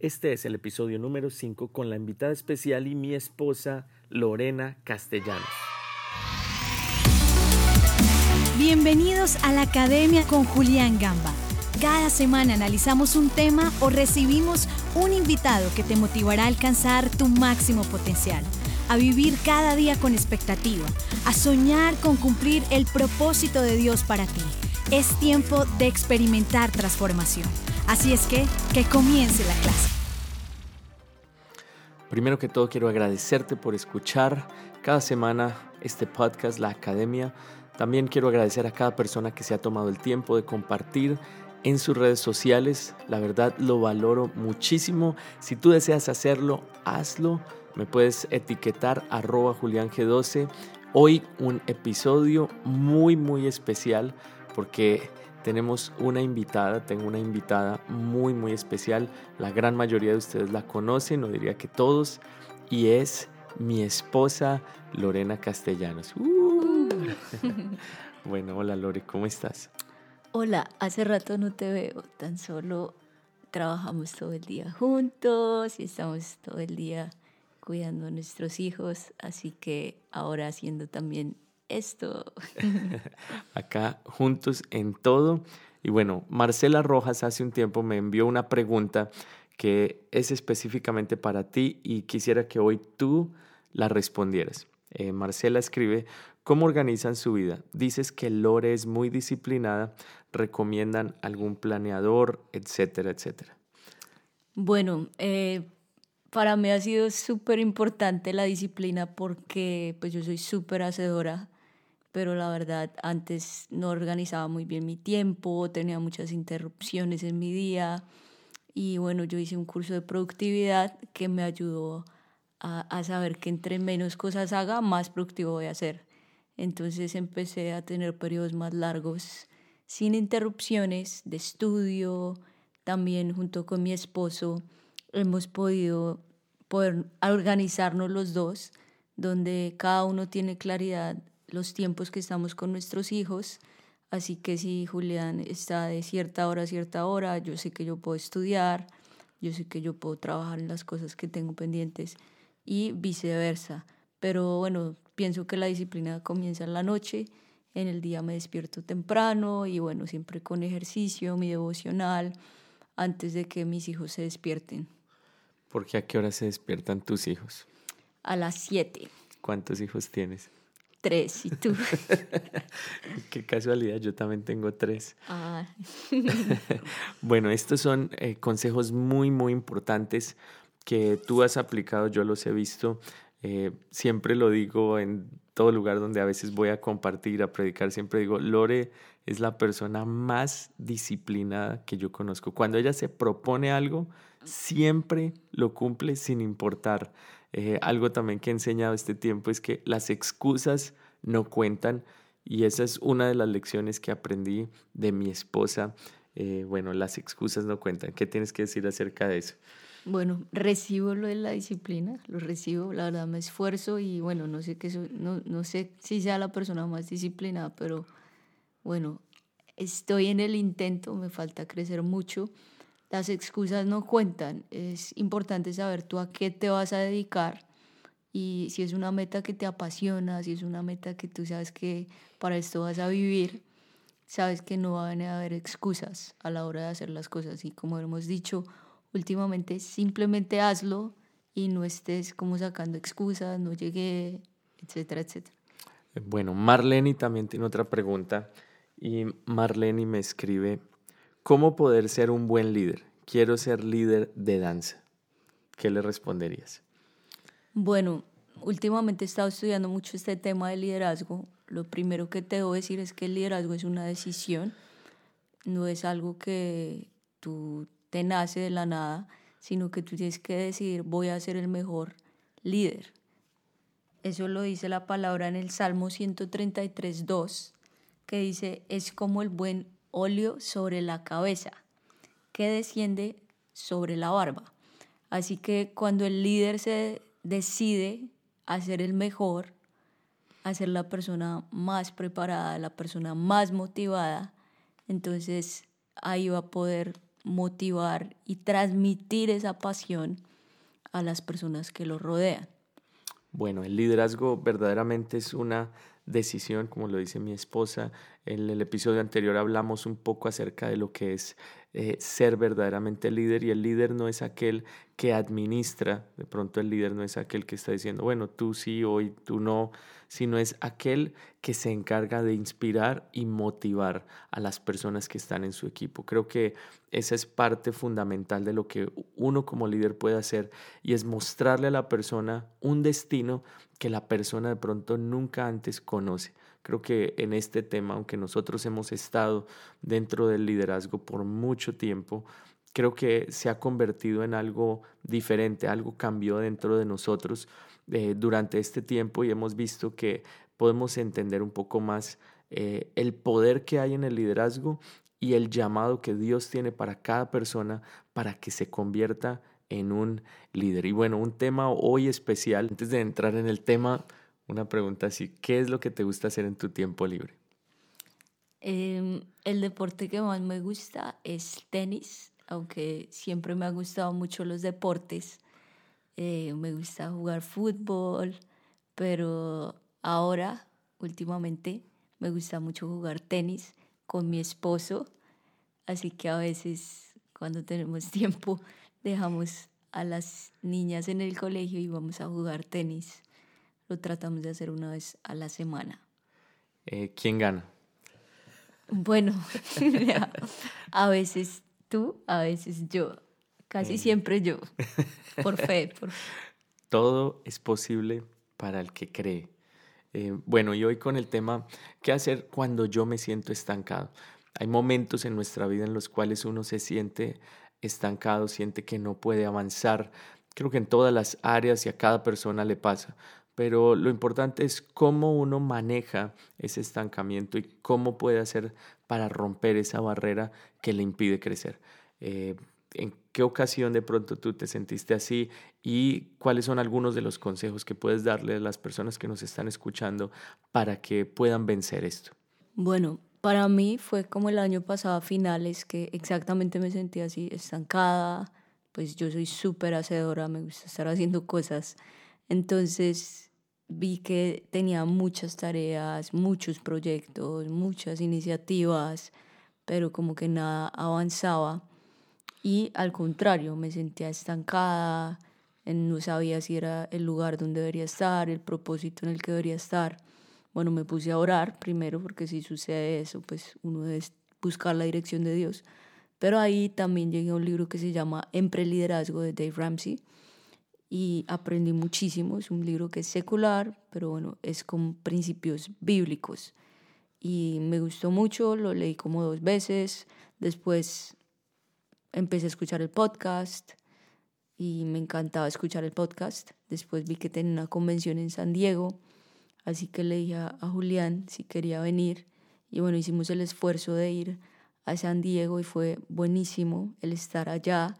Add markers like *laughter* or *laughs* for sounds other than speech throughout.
Este es el episodio número 5 con la invitada especial y mi esposa Lorena Castellanos. Bienvenidos a la Academia con Julián Gamba. Cada semana analizamos un tema o recibimos un invitado que te motivará a alcanzar tu máximo potencial, a vivir cada día con expectativa, a soñar con cumplir el propósito de Dios para ti. Es tiempo de experimentar transformación. Así es que, que comience la clase. Primero que todo quiero agradecerte por escuchar cada semana este podcast, La Academia. También quiero agradecer a cada persona que se ha tomado el tiempo de compartir en sus redes sociales. La verdad lo valoro muchísimo. Si tú deseas hacerlo, hazlo. Me puedes etiquetar arroba juliang12. Hoy un episodio muy muy especial porque tenemos una invitada, tengo una invitada muy muy especial. La gran mayoría de ustedes la conocen, no diría que todos, y es mi esposa Lorena Castellanos. Uh. *laughs* bueno, hola Lore, ¿cómo estás? Hola, hace rato no te veo, tan solo trabajamos todo el día juntos y estamos todo el día cuidando a nuestros hijos, así que ahora haciendo también esto. *laughs* Acá juntos en todo. Y bueno, Marcela Rojas hace un tiempo me envió una pregunta que es específicamente para ti y quisiera que hoy tú la respondieras. Eh, Marcela escribe, ¿cómo organizan su vida? Dices que Lore es muy disciplinada, recomiendan algún planeador, etcétera, etcétera. Bueno, eh, para mí ha sido súper importante la disciplina porque pues yo soy súper hacedora, pero la verdad antes no organizaba muy bien mi tiempo, tenía muchas interrupciones en mi día y bueno, yo hice un curso de productividad que me ayudó a, a saber que entre menos cosas haga, más productivo voy a ser. Entonces empecé a tener periodos más largos sin interrupciones de estudio, también junto con mi esposo hemos podido poder organizarnos los dos, donde cada uno tiene claridad los tiempos que estamos con nuestros hijos. Así que si Julián está de cierta hora a cierta hora, yo sé que yo puedo estudiar, yo sé que yo puedo trabajar en las cosas que tengo pendientes y viceversa. Pero bueno, pienso que la disciplina comienza en la noche, en el día me despierto temprano y bueno, siempre con ejercicio, mi devocional, antes de que mis hijos se despierten. ¿Por qué a qué hora se despiertan tus hijos? A las 7. ¿Cuántos hijos tienes? Tres, ¿y tú? *laughs* Qué casualidad, yo también tengo tres. Ah. *laughs* bueno, estos son eh, consejos muy, muy importantes que tú has aplicado, yo los he visto. Eh, siempre lo digo en todo lugar donde a veces voy a compartir, a predicar, siempre digo, Lore es la persona más disciplinada que yo conozco. Cuando ella se propone algo, siempre lo cumple sin importar. Eh, algo también que he enseñado este tiempo es que las excusas no cuentan y esa es una de las lecciones que aprendí de mi esposa. Eh, bueno, las excusas no cuentan. ¿Qué tienes que decir acerca de eso? Bueno, recibo lo de la disciplina, lo recibo, la verdad me esfuerzo y bueno, no sé, qué no, no sé si sea la persona más disciplinada, pero bueno, estoy en el intento, me falta crecer mucho las excusas no cuentan. Es importante saber tú a qué te vas a dedicar y si es una meta que te apasiona, si es una meta que tú sabes que para esto vas a vivir, sabes que no van a haber excusas a la hora de hacer las cosas. Y como hemos dicho últimamente, simplemente hazlo y no estés como sacando excusas, no llegué, etcétera, etcétera. Bueno, Marlene también tiene otra pregunta y Marlene me escribe, ¿Cómo poder ser un buen líder? Quiero ser líder de danza. ¿Qué le responderías? Bueno, últimamente he estado estudiando mucho este tema de liderazgo. Lo primero que te debo decir es que el liderazgo es una decisión, no es algo que tú te nace de la nada, sino que tú tienes que decidir voy a ser el mejor líder. Eso lo dice la palabra en el Salmo 133, 2, que dice, es como el buen óleo sobre la cabeza, que desciende sobre la barba. Así que cuando el líder se decide a ser el mejor, a ser la persona más preparada, la persona más motivada, entonces ahí va a poder motivar y transmitir esa pasión a las personas que lo rodean. Bueno, el liderazgo verdaderamente es una decisión, como lo dice mi esposa. En el episodio anterior hablamos un poco acerca de lo que es eh, ser verdaderamente líder y el líder no es aquel que administra, de pronto el líder no es aquel que está diciendo, bueno, tú sí, hoy tú no, sino es aquel que se encarga de inspirar y motivar a las personas que están en su equipo. Creo que esa es parte fundamental de lo que uno como líder puede hacer y es mostrarle a la persona un destino que la persona de pronto nunca antes conoce. Creo que en este tema, aunque nosotros hemos estado dentro del liderazgo por mucho tiempo, creo que se ha convertido en algo diferente, algo cambió dentro de nosotros eh, durante este tiempo y hemos visto que podemos entender un poco más eh, el poder que hay en el liderazgo y el llamado que Dios tiene para cada persona para que se convierta en un líder. Y bueno, un tema hoy especial, antes de entrar en el tema, una pregunta así, ¿qué es lo que te gusta hacer en tu tiempo libre? Em, el deporte que más me gusta es tenis, aunque siempre me han gustado mucho los deportes. Eh, me gusta jugar fútbol, pero ahora, últimamente, me gusta mucho jugar tenis con mi esposo. Así que a veces, cuando tenemos *laughs* tiempo, dejamos a las niñas en el colegio y vamos a jugar tenis lo tratamos de hacer una vez a la semana. Eh, ¿Quién gana? Bueno, *laughs* *laughs* a veces tú, a veces yo. Casi siempre yo. *laughs* Por fe. Todo es posible para el que cree. Eh, bueno, y hoy con el tema, ¿qué hacer cuando yo me siento estancado? Hay momentos en nuestra vida en los cuales uno se siente estancado, siente que no puede avanzar. Creo que en todas las áreas y a cada persona le pasa pero lo importante es cómo uno maneja ese estancamiento y cómo puede hacer para romper esa barrera que le impide crecer. Eh, ¿En qué ocasión de pronto tú te sentiste así y cuáles son algunos de los consejos que puedes darle a las personas que nos están escuchando para que puedan vencer esto? Bueno, para mí fue como el año pasado a finales que exactamente me sentí así, estancada, pues yo soy súper hacedora, me gusta estar haciendo cosas. Entonces vi que tenía muchas tareas, muchos proyectos, muchas iniciativas, pero como que nada avanzaba. Y al contrario, me sentía estancada, no sabía si era el lugar donde debería estar, el propósito en el que debería estar. Bueno, me puse a orar primero, porque si sucede eso, pues uno debe buscar la dirección de Dios. Pero ahí también llegué a un libro que se llama Empreliderazgo de Dave Ramsey y aprendí muchísimo. Es un libro que es secular, pero bueno, es con principios bíblicos. Y me gustó mucho, lo leí como dos veces. Después empecé a escuchar el podcast y me encantaba escuchar el podcast. Después vi que tenía una convención en San Diego, así que le dije a Julián si quería venir. Y bueno, hicimos el esfuerzo de ir a San Diego y fue buenísimo el estar allá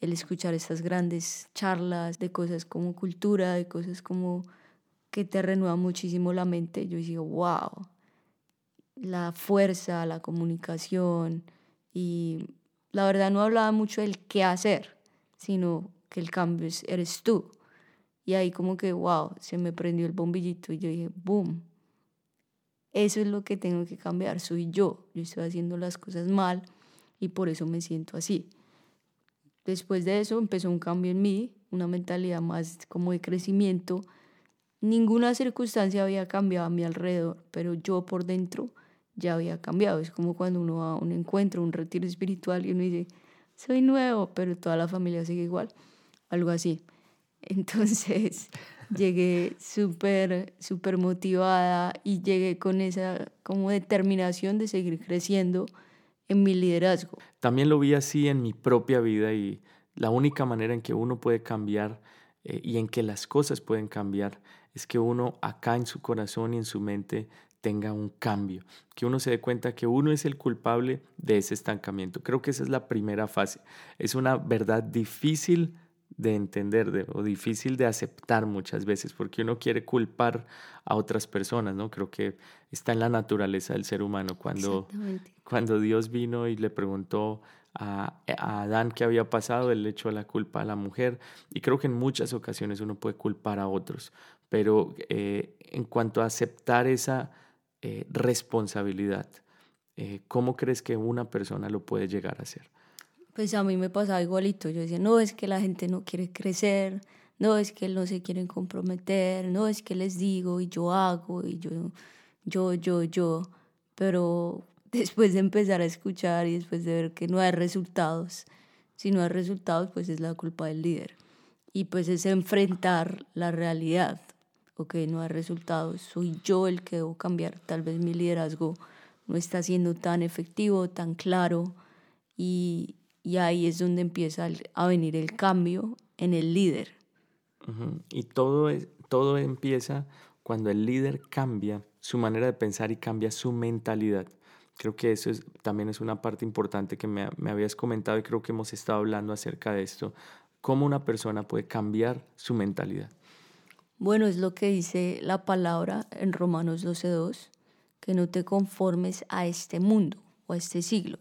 el escuchar estas grandes charlas de cosas como cultura, de cosas como que te renueva muchísimo la mente, yo digo, wow, la fuerza, la comunicación y la verdad no hablaba mucho del qué hacer, sino que el cambio eres tú. Y ahí como que, wow, se me prendió el bombillito y yo dije, boom, eso es lo que tengo que cambiar, soy yo, yo estoy haciendo las cosas mal y por eso me siento así. Después de eso empezó un cambio en mí, una mentalidad más como de crecimiento. Ninguna circunstancia había cambiado a mi alrededor, pero yo por dentro ya había cambiado. Es como cuando uno va a un encuentro, un retiro espiritual y uno dice, soy nuevo, pero toda la familia sigue igual. Algo así. *laughs* Entonces llegué súper, súper motivada y llegué con esa como determinación de seguir creciendo en mi liderazgo. También lo vi así en mi propia vida y la única manera en que uno puede cambiar eh, y en que las cosas pueden cambiar es que uno acá en su corazón y en su mente tenga un cambio, que uno se dé cuenta que uno es el culpable de ese estancamiento. Creo que esa es la primera fase. Es una verdad difícil de entender o difícil de aceptar muchas veces, porque uno quiere culpar a otras personas, ¿no? Creo que está en la naturaleza del ser humano. Cuando, cuando Dios vino y le preguntó a, Adán que había pasado, él le echó la culpa a la mujer y creo que en muchas ocasiones uno puede culpar a otros, pero eh, en cuanto a aceptar esa eh, responsabilidad, eh, ¿cómo crees que una persona lo puede llegar a hacer? Pues a mí me pasaba igualito, yo decía, no es que la gente no quiere crecer, no es que no se quieren comprometer, no es que les digo y yo hago y yo, yo, yo, yo, pero *laughs* después de empezar a escuchar y después de ver que no hay resultados, si no hay resultados, pues es la culpa del líder. Y pues es enfrentar la realidad. Ok, no hay resultados, soy yo el que debo cambiar. Tal vez mi liderazgo no está siendo tan efectivo, tan claro. Y, y ahí es donde empieza a venir el cambio en el líder. Y todo, es, todo empieza cuando el líder cambia su manera de pensar y cambia su mentalidad. Creo que eso es, también es una parte importante que me, me habías comentado y creo que hemos estado hablando acerca de esto. ¿Cómo una persona puede cambiar su mentalidad? Bueno, es lo que dice la palabra en Romanos 12.2, que no te conformes a este mundo o a este siglo,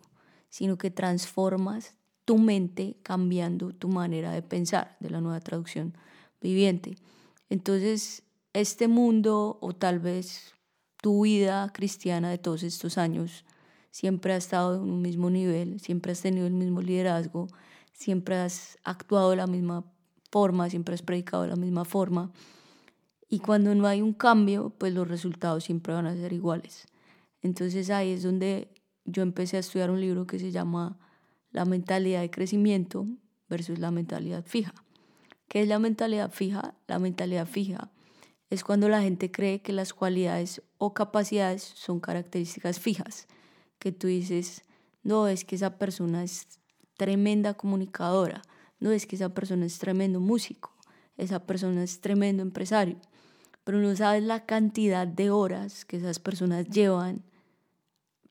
sino que transformas tu mente cambiando tu manera de pensar, de la nueva traducción viviente. Entonces, este mundo o tal vez tu vida cristiana de todos estos años siempre ha estado en un mismo nivel, siempre has tenido el mismo liderazgo, siempre has actuado de la misma forma, siempre has predicado de la misma forma. Y cuando no hay un cambio, pues los resultados siempre van a ser iguales. Entonces ahí es donde yo empecé a estudiar un libro que se llama La mentalidad de crecimiento versus la mentalidad fija. ¿Qué es la mentalidad fija? La mentalidad fija es cuando la gente cree que las cualidades o capacidades son características fijas, que tú dices, no, es que esa persona es tremenda comunicadora, no es que esa persona es tremendo músico, esa persona es tremendo empresario, pero no sabes la cantidad de horas que esas personas llevan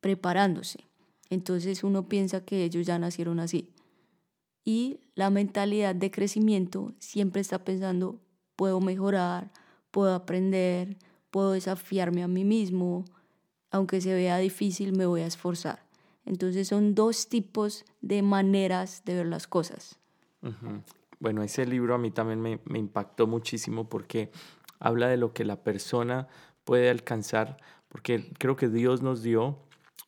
preparándose. Entonces uno piensa que ellos ya nacieron así. Y la mentalidad de crecimiento siempre está pensando, puedo mejorar, puedo aprender, puedo desafiarme a mí mismo, aunque se vea difícil, me voy a esforzar. Entonces son dos tipos de maneras de ver las cosas. Bueno, ese libro a mí también me, me impactó muchísimo porque habla de lo que la persona puede alcanzar, porque creo que Dios nos dio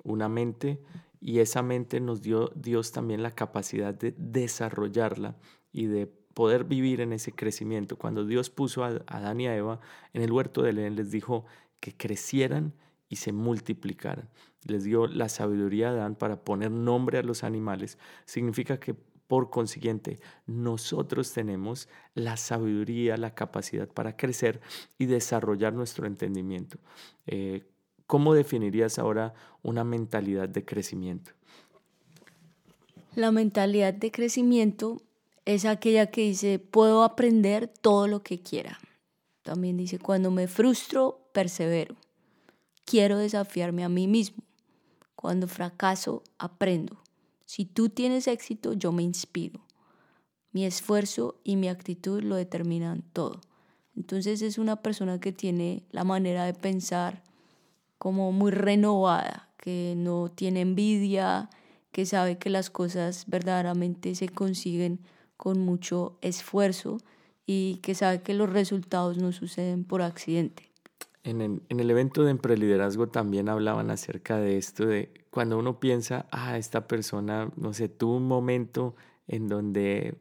una mente y esa mente nos dio Dios también la capacidad de desarrollarla y de poder vivir en ese crecimiento. Cuando Dios puso a Adán y a Eva en el huerto de Edén, les dijo que crecieran y se multiplicaran. Les dio la sabiduría a Adán para poner nombre a los animales. Significa que por consiguiente, nosotros tenemos la sabiduría, la capacidad para crecer y desarrollar nuestro entendimiento. Eh, ¿Cómo definirías ahora una mentalidad de crecimiento? La mentalidad de crecimiento es aquella que dice, puedo aprender todo lo que quiera. También dice, cuando me frustro, persevero. Quiero desafiarme a mí mismo. Cuando fracaso, aprendo. Si tú tienes éxito, yo me inspiro. Mi esfuerzo y mi actitud lo determinan todo. Entonces es una persona que tiene la manera de pensar como muy renovada, que no tiene envidia, que sabe que las cosas verdaderamente se consiguen con mucho esfuerzo y que sabe que los resultados no suceden por accidente. En el, en el evento de Empreliderazgo también hablaban acerca de esto, de cuando uno piensa, ah, esta persona, no sé, tuvo un momento en donde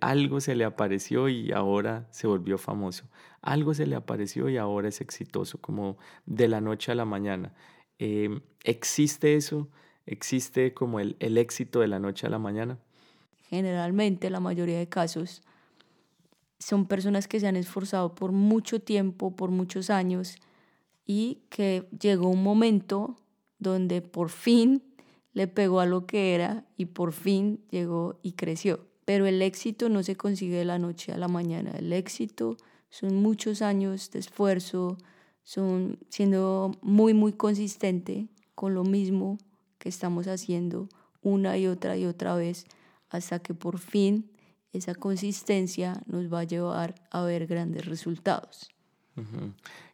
algo se le apareció y ahora se volvió famoso. Algo se le apareció y ahora es exitoso, como de la noche a la mañana. Em, ¿Existe eso? ¿Existe como el, el éxito de la noche a la mañana? Generalmente, la mayoría de casos, son personas que se han esforzado por mucho tiempo, por muchos años, y que llegó un momento donde por fin le pegó a lo que era y por fin llegó y creció. Pero el éxito no se consigue de la noche a la mañana. El éxito son muchos años de esfuerzo, son siendo muy, muy consistente con lo mismo que estamos haciendo una y otra y otra vez hasta que por fin esa consistencia nos va a llevar a ver grandes resultados.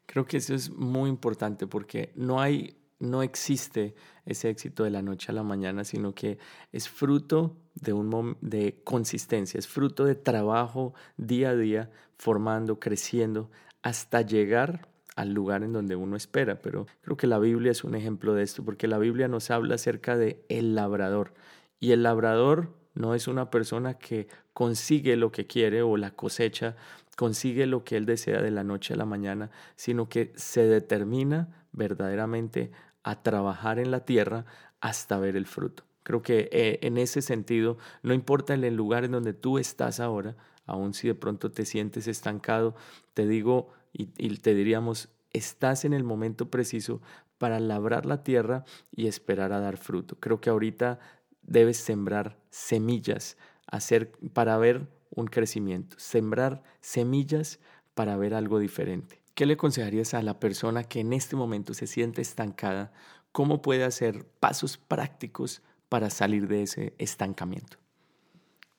Creo que eso es muy importante porque no hay no existe ese éxito de la noche a la mañana, sino que es fruto de, un de consistencia, es fruto de trabajo día a día, formando, creciendo, hasta llegar al lugar en donde uno espera. Pero creo que la Biblia es un ejemplo de esto, porque la Biblia nos habla acerca de el labrador. Y el labrador no es una persona que consigue lo que quiere o la cosecha, consigue lo que él desea de la noche a la mañana, sino que se determina verdaderamente a trabajar en la tierra hasta ver el fruto. Creo que eh, en ese sentido, no importa el lugar en donde tú estás ahora, aun si de pronto te sientes estancado, te digo y, y te diríamos, estás en el momento preciso para labrar la tierra y esperar a dar fruto. Creo que ahorita debes sembrar semillas hacer, para ver un crecimiento, sembrar semillas para ver algo diferente. ¿Qué le aconsejarías a la persona que en este momento se siente estancada? ¿Cómo puede hacer pasos prácticos para salir de ese estancamiento?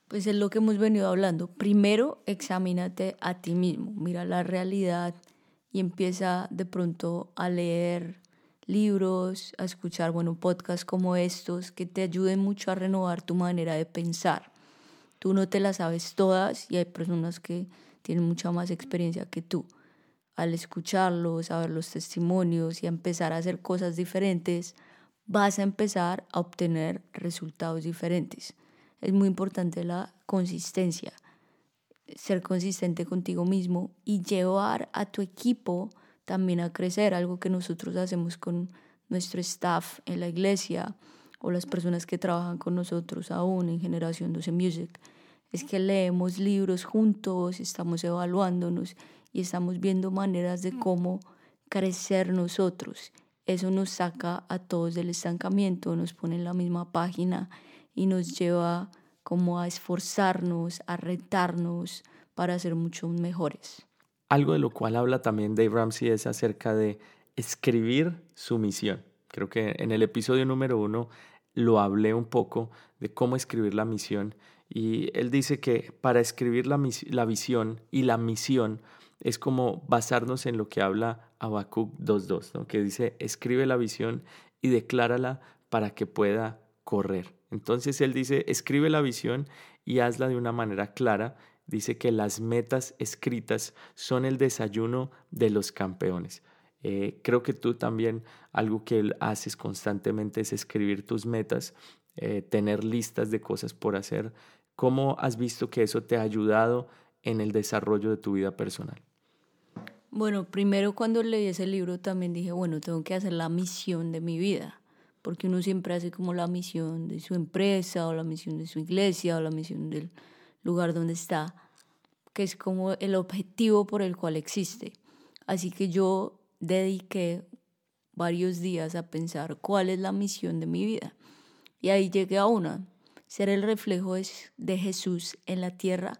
Pues es lo que hemos venido hablando. Primero, examínate a ti mismo, mira la realidad y empieza de pronto a leer libros, a escuchar bueno, podcasts como estos que te ayuden mucho a renovar tu manera de pensar. Tú no te las sabes todas y hay personas que tienen mucha más experiencia que tú al escucharlos, a ver los testimonios y empezar a hacer cosas diferentes, vas a empezar a obtener resultados diferentes. Es muy importante la consistencia, ser consistente contigo mismo y llevar a tu equipo también a crecer, algo que nosotros hacemos con nuestro staff en la iglesia o las personas que trabajan con nosotros aún en Generación 12 Music, es que leemos libros juntos, estamos evaluándonos y estamos viendo maneras de cómo crecer nosotros. Eso nos saca a todos del estancamiento, nos pone en la misma página y nos lleva como a esforzarnos, a retarnos para ser mucho mejores. Algo de lo cual habla también Dave Ramsey es acerca de escribir su misión. Creo que en el episodio número uno lo hablé un poco de cómo escribir la misión y él dice que para escribir la, la visión y la misión es como basarnos en lo que habla Habacuc 2.2, ¿no? que dice, escribe la visión y declárala para que pueda correr. Entonces él dice, escribe la visión y hazla de una manera clara. Dice que las metas escritas son el desayuno de los campeones. Eh, creo que tú también algo que haces constantemente es escribir tus metas, eh, tener listas de cosas por hacer. ¿Cómo has visto que eso te ha ayudado en el desarrollo de tu vida personal? Bueno, primero cuando leí ese libro también dije, bueno, tengo que hacer la misión de mi vida, porque uno siempre hace como la misión de su empresa o la misión de su iglesia o la misión del lugar donde está, que es como el objetivo por el cual existe. Así que yo dediqué varios días a pensar cuál es la misión de mi vida. Y ahí llegué a una, ser el reflejo de Jesús en la tierra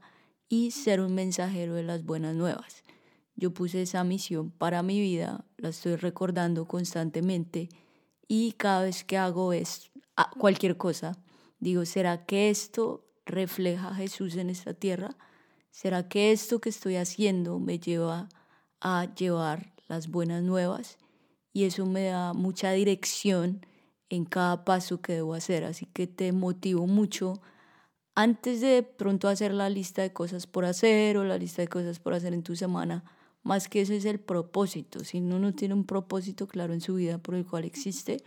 y ser un mensajero de las buenas nuevas. Yo puse esa misión para mi vida, la estoy recordando constantemente y cada vez que hago es cualquier cosa, digo, ¿será que esto refleja a Jesús en esta tierra? ¿Será que esto que estoy haciendo me lleva a llevar las buenas nuevas? Y eso me da mucha dirección en cada paso que debo hacer, así que te motivo mucho antes de pronto hacer la lista de cosas por hacer o la lista de cosas por hacer en tu semana, más que ese es el propósito. Si uno no tiene un propósito claro en su vida por el cual existe,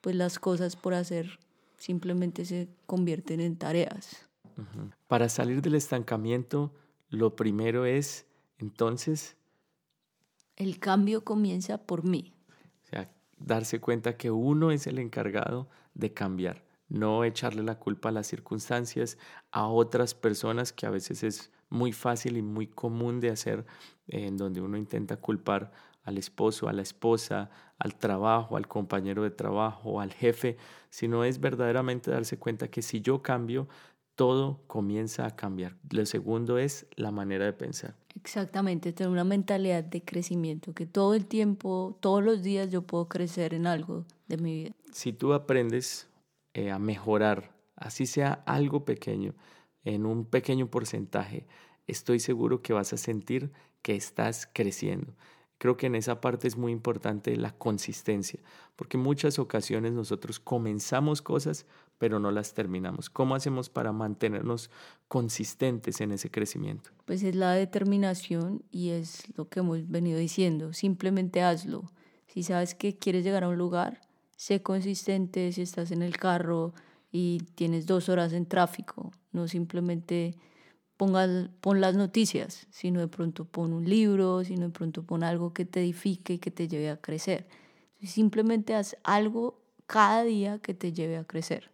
pues las cosas por hacer simplemente se convierten en tareas. Para salir del estancamiento, lo primero es, entonces... El cambio comienza por mí. Darse cuenta que uno es el encargado de cambiar no echarle la culpa a las circunstancias, a otras personas, que a veces es muy fácil y muy común de hacer, en donde uno intenta culpar al esposo, a la esposa, al trabajo, al compañero de trabajo, al jefe, sino es verdaderamente darse cuenta que si yo cambio, todo comienza a cambiar. Lo segundo es la manera de pensar. Exactamente, tener una mentalidad de crecimiento, que todo el tiempo, todos los días yo puedo crecer en algo de mi vida. Si tú aprendes eh, a mejorar, así sea algo pequeño, en un pequeño porcentaje, estoy seguro que vas a sentir que estás creciendo. Creo que en esa parte es muy importante la consistencia, porque muchas ocasiones nosotros comenzamos cosas, pero no las terminamos. ¿Cómo hacemos para mantenernos consistentes en ese crecimiento? Pues es la determinación y es lo que hemos venido diciendo. Simplemente hazlo. Si sabes que quieres llegar a un lugar, sé consistente si estás en el carro y tienes dos horas en tráfico. No simplemente ponga, pon las noticias, sino de pronto pon un libro, sino de pronto pon algo que te edifique y que te lleve a crecer. Simplemente haz algo cada día que te lleve a crecer.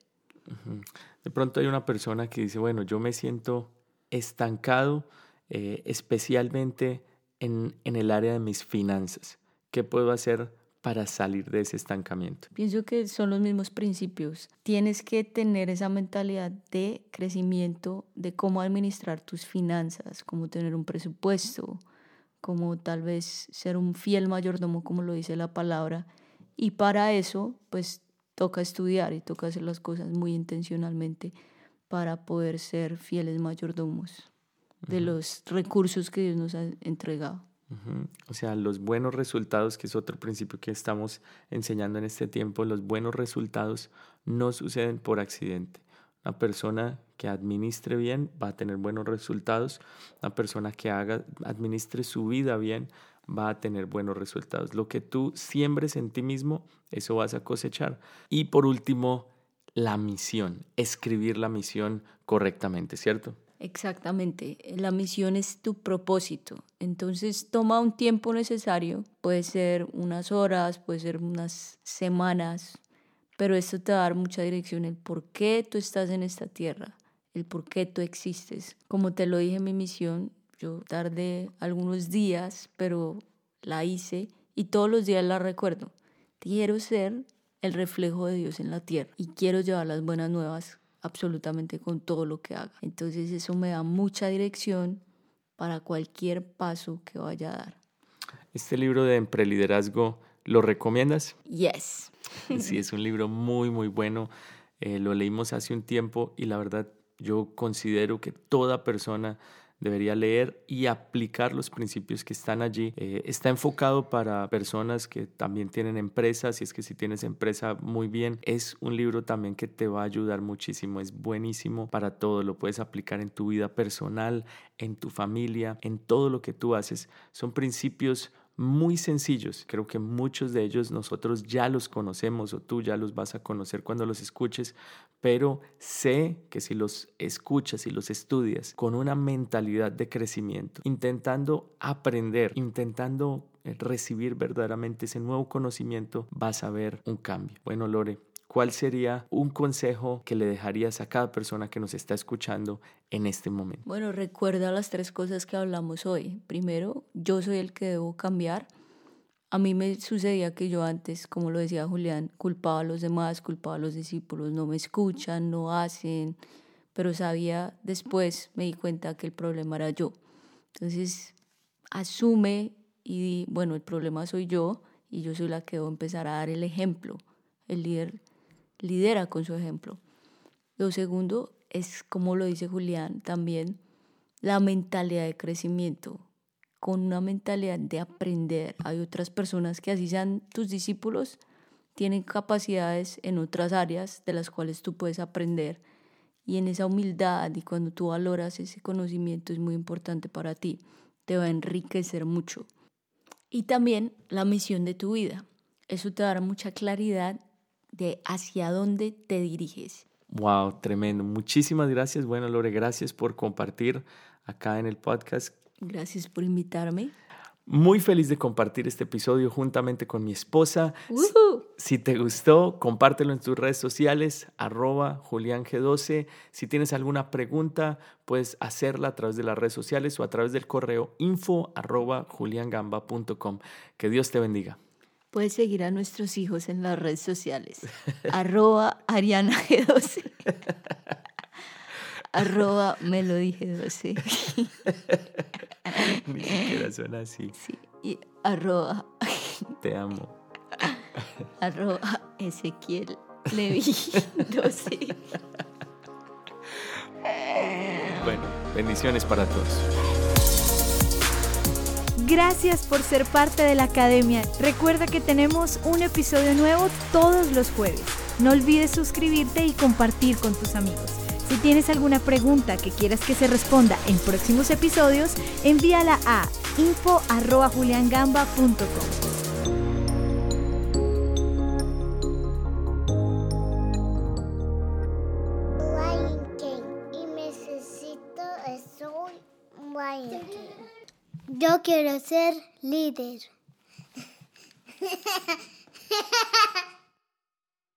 De pronto hay una persona que dice, bueno, yo me siento estancado, eh, especialmente en, en el área de mis finanzas. ¿Qué puedo hacer para salir de ese estancamiento? Pienso que son los mismos principios. Tienes que tener esa mentalidad de crecimiento, de cómo administrar tus finanzas, cómo tener un presupuesto, cómo tal vez ser un fiel mayordomo, como lo dice la palabra. Y para eso, pues toca estudiar y toca hacer las cosas muy intencionalmente para poder ser fieles mayordomos de los recursos que Dios nos ha entregado. O sea, los buenos resultados, que es otro principio que estamos enseñando en este tiempo, los buenos resultados no suceden por accidente. Una persona que administre bien va a tener buenos resultados. Una persona que haga, administre su vida bien va a tener buenos resultados. Lo que tú siembres en ti mismo, eso vas a cosechar. Y por último, la misión, escribir la misión correctamente, ¿cierto? Exactamente, la misión es tu propósito. Entonces toma un tiempo necesario, puede ser unas horas, puede ser unas semanas, pero esto te va a dar mucha dirección, el por qué tú estás en esta tierra, el por qué tú existes. Como te lo dije en mi misión, yo tardé algunos días, pero la hice y todos los días la recuerdo. Quiero ser el reflejo de Dios en la tierra y quiero llevar las buenas nuevas absolutamente con todo lo que haga. Entonces eso me da mucha dirección para cualquier paso que vaya a dar. Este libro de Empreliderazgo, ¿lo recomiendas? Yes. *laughs* Sí, es un libro muy, muy bueno. Eh, lo leímos hace un tiempo y la verdad yo considero que toda persona debería leer y aplicar los principios que están allí. Eh, está enfocado para personas que también tienen empresas y es que si tienes empresa muy bien, es un libro también que te va a ayudar muchísimo, es buenísimo para todo, lo puedes aplicar en tu vida personal, en tu familia, en todo lo que tú haces. Son principios muy sencillos. Creo que muchos de ellos nosotros ya los conocemos o tú ya los vas a conocer cuando los escuches, pero sé que si los escuchas y los estudias con una mentalidad de crecimiento, intentando aprender, intentando eh, recibir verdaderamente ese nuevo conocimiento, vas a ver un cambio. Bueno, Lore, ¿cuál sería un consejo que le dejarías a cada persona que nos está escuchando en este momento? Bueno, recuerda las tres cosas que hablamos hoy. Primero, yo soy el que debo cambiar. A mí me sucedía que yo antes, como lo decía Julián, culpaba a los demás, culpaba a los discípulos, no me escuchan, no hacen, pero sabía después, me di cuenta que el problema era yo. Entonces, asume y bueno, el problema soy yo y yo soy la que debo empezar a dar el ejemplo. El líder lidera con su ejemplo. Lo segundo es, como lo dice Julián también, la mentalidad de crecimiento, con una mentalidad de aprender. Hay otras personas que así sean tus discípulos, tienen capacidades en otras áreas de las cuales tú puedes aprender. Y en esa humildad y cuando tú valoras ese conocimiento es muy importante para ti, te va a enriquecer mucho. Y también la misión de tu vida. Eso te dará mucha claridad de hacia dónde te diriges. Wow, tremendo. Muchísimas gracias. Bueno, Lore, gracias por compartir acá en el podcast. Gracias por invitarme. Muy feliz de compartir este episodio juntamente con mi esposa. Si te gustó, compártelo en tus redes sociales, arroba juliang12. Si tienes alguna pregunta, puedes hacerla a través de las redes sociales o a través del correo info arroba juliangamba.com. Que Dios te bendiga. Puedes seguir a nuestros hijos en las redes sociales. *laughs* arroba Ariana G12. *laughs* arroba me lo dije 12. *laughs* Ni siquiera suena así. Sí, y arroba. *laughs* Te amo. arroba Ezequiel Levi 12. Bueno, bendiciones para todos. Gracias por ser parte de la academia. Recuerda que tenemos un episodio nuevo todos los jueves. No olvides suscribirte y compartir con tus amigos. Si tienes alguna pregunta que quieras que se responda en próximos episodios, envíala a info.juliangamba.com. Yo quiero ser líder. *laughs*